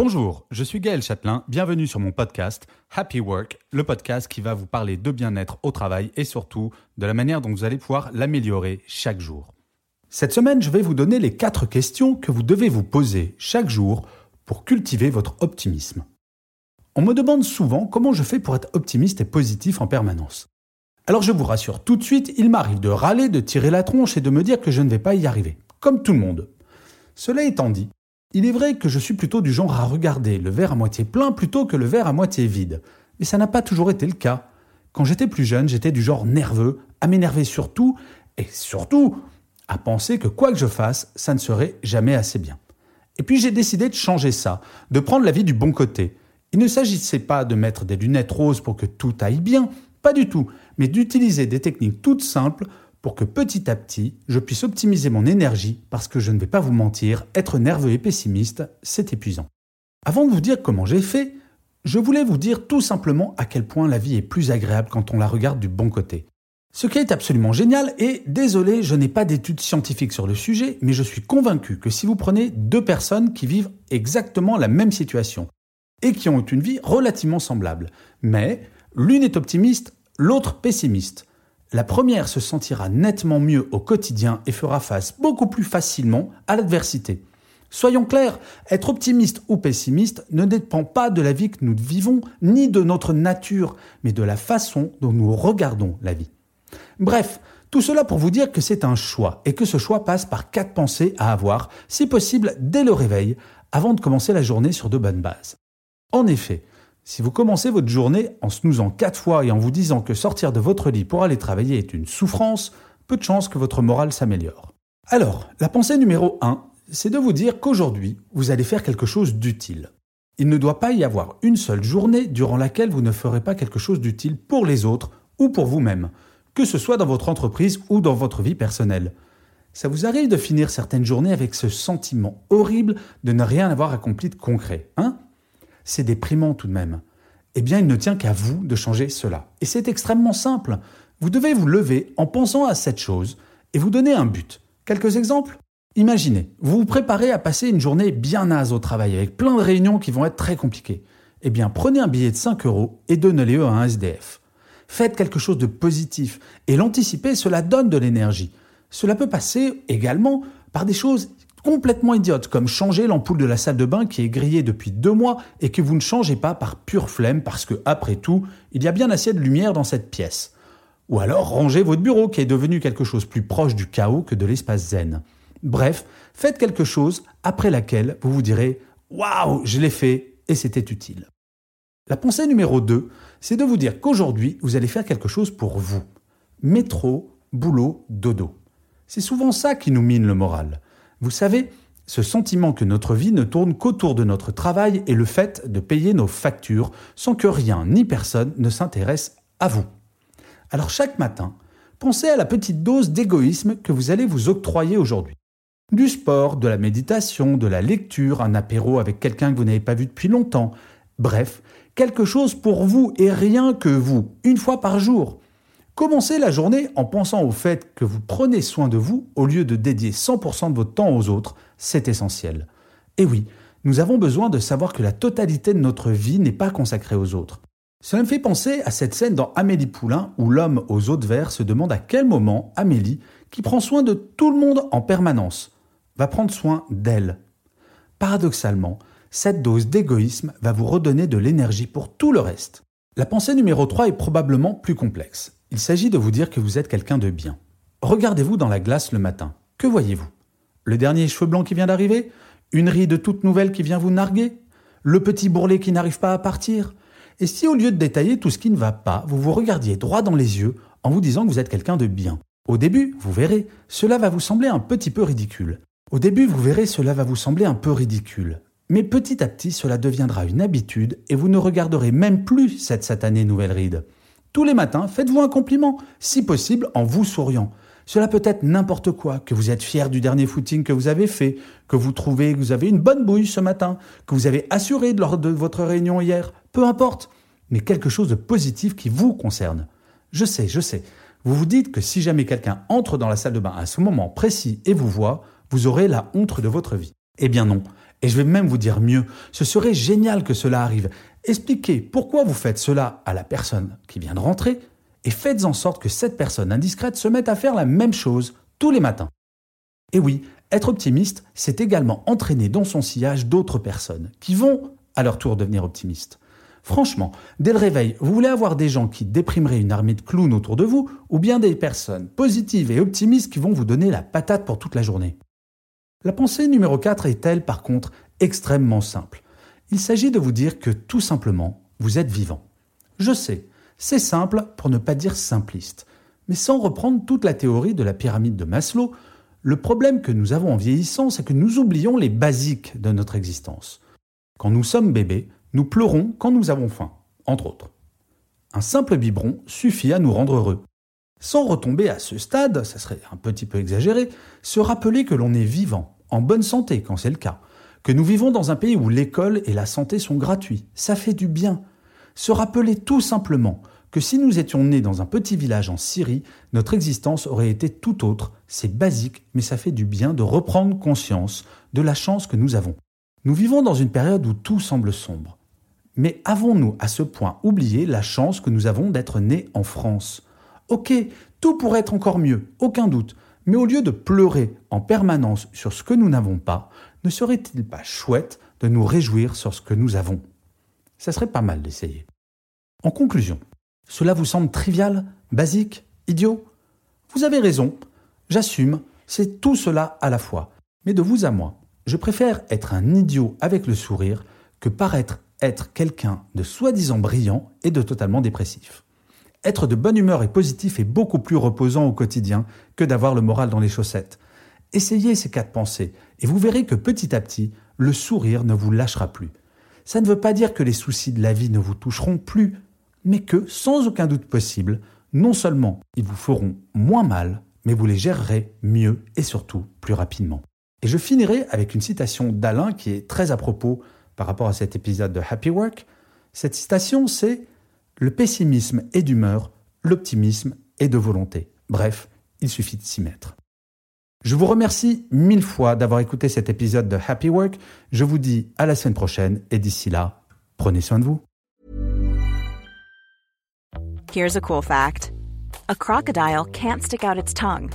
Bonjour, je suis Gaël Châtelain, bienvenue sur mon podcast Happy Work, le podcast qui va vous parler de bien-être au travail et surtout de la manière dont vous allez pouvoir l'améliorer chaque jour. Cette semaine, je vais vous donner les quatre questions que vous devez vous poser chaque jour pour cultiver votre optimisme. On me demande souvent comment je fais pour être optimiste et positif en permanence. Alors je vous rassure tout de suite, il m'arrive de râler, de tirer la tronche et de me dire que je ne vais pas y arriver, comme tout le monde. Cela étant dit, il est vrai que je suis plutôt du genre à regarder le verre à moitié plein plutôt que le verre à moitié vide. Mais ça n'a pas toujours été le cas. Quand j'étais plus jeune, j'étais du genre nerveux, à m'énerver surtout, et surtout à penser que quoi que je fasse, ça ne serait jamais assez bien. Et puis j'ai décidé de changer ça, de prendre la vie du bon côté. Il ne s'agissait pas de mettre des lunettes roses pour que tout aille bien, pas du tout, mais d'utiliser des techniques toutes simples pour que petit à petit, je puisse optimiser mon énergie, parce que je ne vais pas vous mentir, être nerveux et pessimiste, c'est épuisant. Avant de vous dire comment j'ai fait, je voulais vous dire tout simplement à quel point la vie est plus agréable quand on la regarde du bon côté. Ce qui est absolument génial, et désolé, je n'ai pas d'études scientifiques sur le sujet, mais je suis convaincu que si vous prenez deux personnes qui vivent exactement la même situation, et qui ont une vie relativement semblable, mais l'une est optimiste, l'autre pessimiste, la première se sentira nettement mieux au quotidien et fera face beaucoup plus facilement à l'adversité. Soyons clairs, être optimiste ou pessimiste ne dépend pas de la vie que nous vivons, ni de notre nature, mais de la façon dont nous regardons la vie. Bref, tout cela pour vous dire que c'est un choix et que ce choix passe par quatre pensées à avoir, si possible dès le réveil, avant de commencer la journée sur de bonnes bases. En effet, si vous commencez votre journée en snoozant quatre fois et en vous disant que sortir de votre lit pour aller travailler est une souffrance, peu de chances que votre morale s'améliore. Alors, la pensée numéro 1, c'est de vous dire qu'aujourd'hui, vous allez faire quelque chose d'utile. Il ne doit pas y avoir une seule journée durant laquelle vous ne ferez pas quelque chose d'utile pour les autres ou pour vous-même, que ce soit dans votre entreprise ou dans votre vie personnelle. Ça vous arrive de finir certaines journées avec ce sentiment horrible de ne rien avoir accompli de concret, hein? C'est déprimant tout de même. Eh bien, il ne tient qu'à vous de changer cela. Et c'est extrêmement simple. Vous devez vous lever en pensant à cette chose et vous donner un but. Quelques exemples? Imaginez, vous vous préparez à passer une journée bien naze au travail avec plein de réunions qui vont être très compliquées. Eh bien, prenez un billet de 5 euros et donnez-le à un SDF. Faites quelque chose de positif et l'anticiper, cela donne de l'énergie. Cela peut passer également par des choses complètement idiote, comme changer l'ampoule de la salle de bain qui est grillée depuis deux mois et que vous ne changez pas par pure flemme parce que, après tout, il y a bien assez de lumière dans cette pièce. Ou alors ranger votre bureau qui est devenu quelque chose plus proche du chaos que de l'espace zen. Bref, faites quelque chose après laquelle vous vous direz Waouh, je l'ai fait et c'était utile. La pensée numéro 2, c'est de vous dire qu'aujourd'hui, vous allez faire quelque chose pour vous. Métro, boulot, dodo. C'est souvent ça qui nous mine le moral. Vous savez, ce sentiment que notre vie ne tourne qu'autour de notre travail et le fait de payer nos factures sans que rien ni personne ne s'intéresse à vous. Alors chaque matin, pensez à la petite dose d'égoïsme que vous allez vous octroyer aujourd'hui. Du sport, de la méditation, de la lecture, un apéro avec quelqu'un que vous n'avez pas vu depuis longtemps. Bref, quelque chose pour vous et rien que vous, une fois par jour. Commencez la journée en pensant au fait que vous prenez soin de vous au lieu de dédier 100% de votre temps aux autres, c'est essentiel. Et oui, nous avons besoin de savoir que la totalité de notre vie n'est pas consacrée aux autres. Cela me fait penser à cette scène dans Amélie Poulain où l'homme aux de verre se demande à quel moment Amélie, qui prend soin de tout le monde en permanence, va prendre soin d'elle. Paradoxalement, cette dose d'égoïsme va vous redonner de l'énergie pour tout le reste. La pensée numéro 3 est probablement plus complexe. Il s'agit de vous dire que vous êtes quelqu'un de bien. Regardez-vous dans la glace le matin. Que voyez-vous? Le dernier cheveu blanc qui vient d'arriver? Une ride toute nouvelle qui vient vous narguer? Le petit bourrelet qui n'arrive pas à partir? Et si au lieu de détailler tout ce qui ne va pas, vous vous regardiez droit dans les yeux en vous disant que vous êtes quelqu'un de bien? Au début, vous verrez, cela va vous sembler un petit peu ridicule. Au début, vous verrez, cela va vous sembler un peu ridicule. Mais petit à petit, cela deviendra une habitude et vous ne regarderez même plus cette satanée nouvelle ride. Tous les matins, faites-vous un compliment, si possible en vous souriant. Cela peut être n'importe quoi, que vous êtes fier du dernier footing que vous avez fait, que vous trouvez que vous avez une bonne bouille ce matin, que vous avez assuré lors de votre réunion hier, peu importe, mais quelque chose de positif qui vous concerne. Je sais, je sais. Vous vous dites que si jamais quelqu'un entre dans la salle de bain à ce moment précis et vous voit, vous aurez la honte de votre vie. Eh bien non. Et je vais même vous dire mieux, ce serait génial que cela arrive. Expliquez pourquoi vous faites cela à la personne qui vient de rentrer et faites en sorte que cette personne indiscrète se mette à faire la même chose tous les matins. Et oui, être optimiste, c'est également entraîner dans son sillage d'autres personnes qui vont à leur tour devenir optimistes. Franchement, dès le réveil, vous voulez avoir des gens qui déprimeraient une armée de clowns autour de vous ou bien des personnes positives et optimistes qui vont vous donner la patate pour toute la journée? La pensée numéro 4 est-elle par contre extrêmement simple Il s'agit de vous dire que tout simplement, vous êtes vivant. Je sais, c'est simple pour ne pas dire simpliste. Mais sans reprendre toute la théorie de la pyramide de Maslow, le problème que nous avons en vieillissant, c'est que nous oublions les basiques de notre existence. Quand nous sommes bébés, nous pleurons quand nous avons faim, entre autres. Un simple biberon suffit à nous rendre heureux. Sans retomber à ce stade, ça serait un petit peu exagéré, se rappeler que l'on est vivant, en bonne santé quand c'est le cas, que nous vivons dans un pays où l'école et la santé sont gratuits, ça fait du bien, se rappeler tout simplement que si nous étions nés dans un petit village en Syrie, notre existence aurait été tout autre. C'est basique, mais ça fait du bien de reprendre conscience de la chance que nous avons. Nous vivons dans une période où tout semble sombre. Mais avons-nous à ce point oublié la chance que nous avons d'être nés en France? Ok, tout pourrait être encore mieux, aucun doute, mais au lieu de pleurer en permanence sur ce que nous n'avons pas, ne serait-il pas chouette de nous réjouir sur ce que nous avons? Ça serait pas mal d'essayer. En conclusion, cela vous semble trivial, basique, idiot? Vous avez raison, j'assume, c'est tout cela à la fois. Mais de vous à moi, je préfère être un idiot avec le sourire que paraître être quelqu'un de soi-disant brillant et de totalement dépressif. Être de bonne humeur et positif est beaucoup plus reposant au quotidien que d'avoir le moral dans les chaussettes. Essayez ces quatre pensées et vous verrez que petit à petit, le sourire ne vous lâchera plus. Ça ne veut pas dire que les soucis de la vie ne vous toucheront plus, mais que, sans aucun doute possible, non seulement ils vous feront moins mal, mais vous les gérerez mieux et surtout plus rapidement. Et je finirai avec une citation d'Alain qui est très à propos par rapport à cet épisode de Happy Work. Cette citation, c'est Le pessimisme est d'humeur, l'optimisme est de volonté. Bref, il suffit de s'y mettre. Je vous remercie mille fois d'avoir écouté cet épisode de Happy Work. Je vous dis à la semaine prochaine et d'ici là, prenez soin de vous. Here's a cool fact. A crocodile can't stick out its tongue.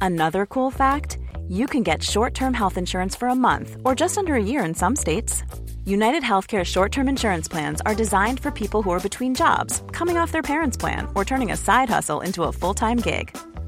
Another cool fact, you can get short-term health insurance for a month or just under a year in some states. United Healthcare short-term insurance plans are designed for people who are between jobs, coming off their parents' plan, or turning a side hustle into a full-time gig.